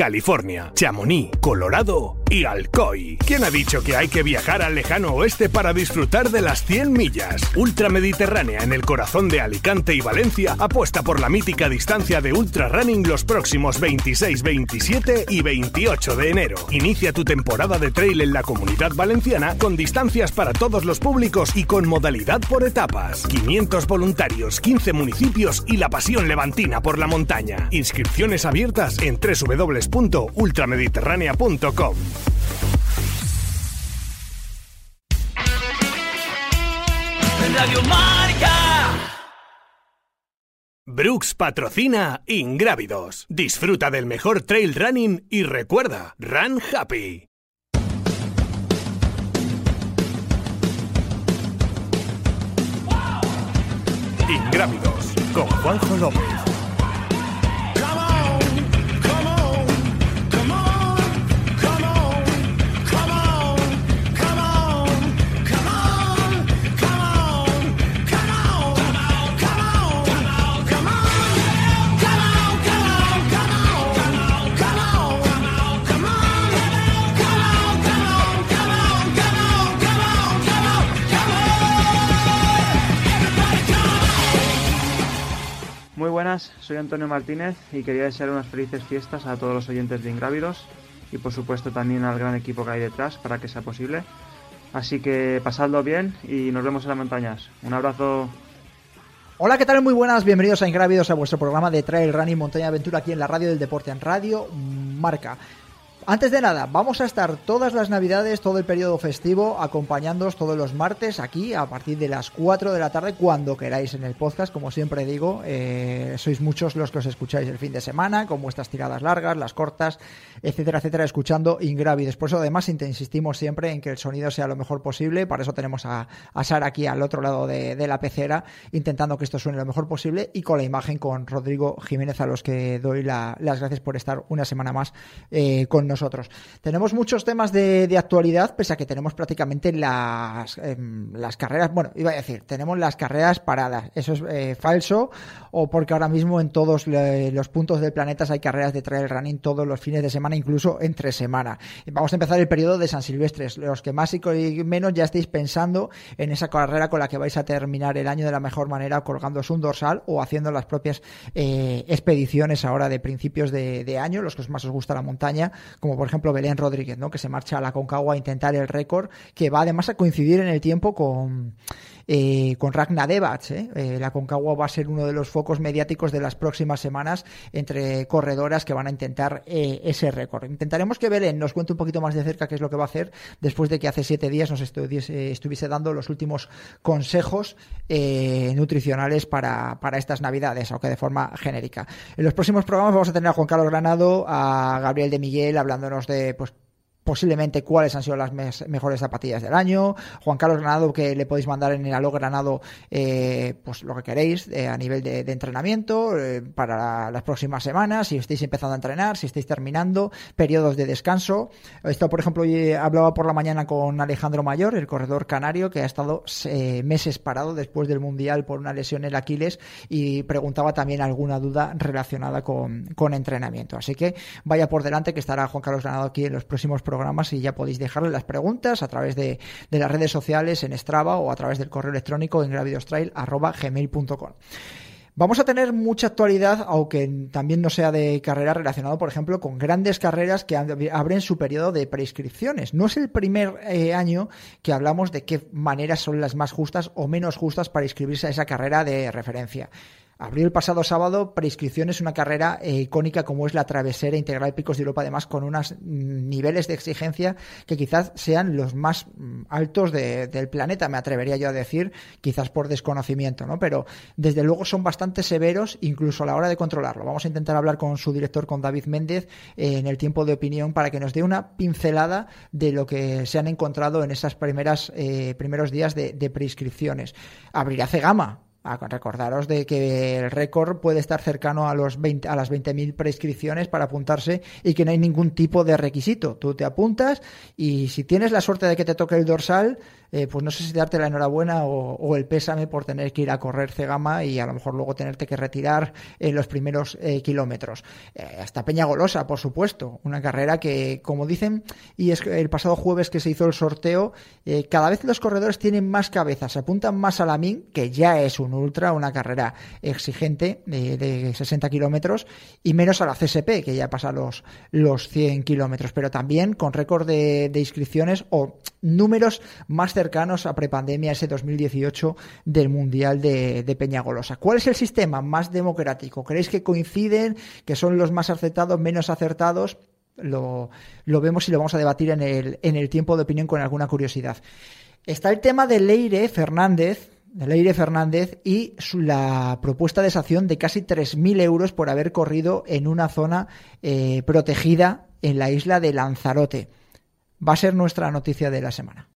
California, Chamonix, Colorado y Alcoy. ¿Quién ha dicho que hay que viajar al lejano oeste para disfrutar de las 100 millas? Ultramediterránea en el corazón de Alicante y Valencia apuesta por la mítica distancia de Ultra Running los próximos 26, 27 y 28 de enero. Inicia tu temporada de trail en la comunidad valenciana con distancias para todos los públicos y con modalidad por etapas. 500 voluntarios, 15 municipios y la pasión levantina por la montaña. Inscripciones abiertas en www.ultramediterránea.com. Radio Marca. Brooks patrocina Ingrávidos. Disfruta del mejor trail running y recuerda, Run Happy. Ingrávidos con Juanjo López. Soy Antonio Martínez y quería desear unas felices fiestas a todos los oyentes de Ingrávidos y por supuesto también al gran equipo que hay detrás para que sea posible. Así que pasadlo bien y nos vemos en las montañas. Un abrazo. Hola, ¿qué tal? Muy buenas, bienvenidos a Ingrávidos, a vuestro programa de Trail Running Montaña Aventura aquí en la radio del deporte, en Radio Marca. Antes de nada, vamos a estar todas las navidades, todo el periodo festivo, acompañándoos todos los martes aquí a partir de las 4 de la tarde, cuando queráis en el podcast. Como siempre digo, eh, sois muchos los que os escucháis el fin de semana, con vuestras tiradas largas, las cortas, etcétera, etcétera, escuchando Ingrávides. Por eso, además, insistimos siempre en que el sonido sea lo mejor posible. Para eso tenemos a, a Sara aquí al otro lado de, de, la pecera, intentando que esto suene lo mejor posible y con la imagen con Rodrigo Jiménez, a los que doy la, las gracias por estar una semana más eh, con nosotros. Tenemos muchos temas de, actualidad, pese a que tenemos prácticamente las, eh, las carreras, bueno, iba a decir, tenemos las carreras paradas. Eso es eh, falso, o porque ahora mismo en todos los puntos del planeta hay carreras de trail running todos los fines de semana, incluso entre semana. Vamos a empezar el periodo de San Silvestres. Los que más y menos ya estéis pensando en esa carrera con la que vais a terminar el año de la mejor manera, colgándoos un dorsal o haciendo las propias eh, expediciones ahora de principios de, de año, los que más os gusta la montaña, como por ejemplo Belén Rodríguez, ¿no? que se marcha a la Concagua a intentar el récord, que va además a coincidir en el tiempo con, eh, con Devats. ¿eh? Eh, la Concagua va a ser uno de los focos mediáticos de las próximas semanas entre corredoras que van a intentar ese récord. Intentaremos que Belén nos cuente un poquito más de cerca qué es lo que va a hacer después de que hace siete días nos estuviese, dando los últimos consejos nutricionales para, para estas navidades, aunque de forma genérica. En los próximos programas vamos a tener a Juan Carlos Granado, a Gabriel de Miguel hablándonos de pues posiblemente cuáles han sido las mes, mejores zapatillas del año. Juan Carlos Granado, que le podéis mandar en el Aló Granado, eh, pues lo que queréis eh, a nivel de, de entrenamiento eh, para la, las próximas semanas, si estáis empezando a entrenar, si estáis terminando, periodos de descanso. Esto, por ejemplo, hablaba por la mañana con Alejandro Mayor, el corredor canario, que ha estado eh, meses parado después del Mundial por una lesión en el Aquiles y preguntaba también alguna duda relacionada con, con entrenamiento. Así que vaya por delante que estará Juan Carlos Granado aquí en los próximos programas programas y ya podéis dejarle las preguntas a través de, de, las redes sociales en Strava o a través del correo electrónico en gravidostrail.gmail.com. Vamos a tener mucha actualidad, aunque también no sea de carrera relacionado, por ejemplo, con grandes carreras que abren su periodo de prescripciones. No es el primer eh, año que hablamos de qué maneras son las más justas o menos justas para inscribirse a esa carrera de referencia. Abrió el pasado sábado prescripciones una carrera eh, icónica como es la Travesera Integral Picos de Europa, además con unos mm, niveles de exigencia que quizás sean los más mm, altos de, del planeta, me atrevería yo a decir, quizás por desconocimiento, ¿no? Pero desde luego son bastante severos, incluso a la hora de controlarlo. Vamos a intentar hablar con su director, con David Méndez, eh, en el tiempo de opinión, para que nos dé una pincelada de lo que se han encontrado en primeras eh, primeros días de, de prescripciones. Abrirá Cegama, recordaros de que el récord puede estar cercano a, los 20, a las 20.000 prescripciones para apuntarse y que no hay ningún tipo de requisito. Tú te apuntas y si tienes la suerte de que te toque el dorsal, eh, pues no sé si darte la enhorabuena o, el pésame por tener que ir a correr Cegama y a lo mejor luego tenerte que retirar los primeros eh, kilómetros. Eh, hasta Peña Golosa, por supuesto, una carrera que, como dicen, y es el pasado jueves que se hizo el sorteo, cada vez los corredores tienen más cabeza, se apuntan más a la MIN, que ya es un ultra, una carrera exigente de, 60 kilómetros, y menos a la CSP, que ya pasa los, los 100 kilómetros, pero también con récord de, de inscripciones o números más cercanos a prepandemia, ese 2018 del Mundial de, de Peñagolosa. ¿Cuál es el sistema más democrático? ¿Creéis que coinciden, que son los más acertados, menos acertados? Lo, lo, vemos y lo vamos a debatir en el, en el tiempo de opinión con alguna curiosidad. Está el tema de Leire Fernández, de Leire Fernández y la propuesta de sanción de casi 3.000 euros por haber corrido en una zona eh, protegida en la isla de Lanzarote. Va a ser nuestra noticia de la semana.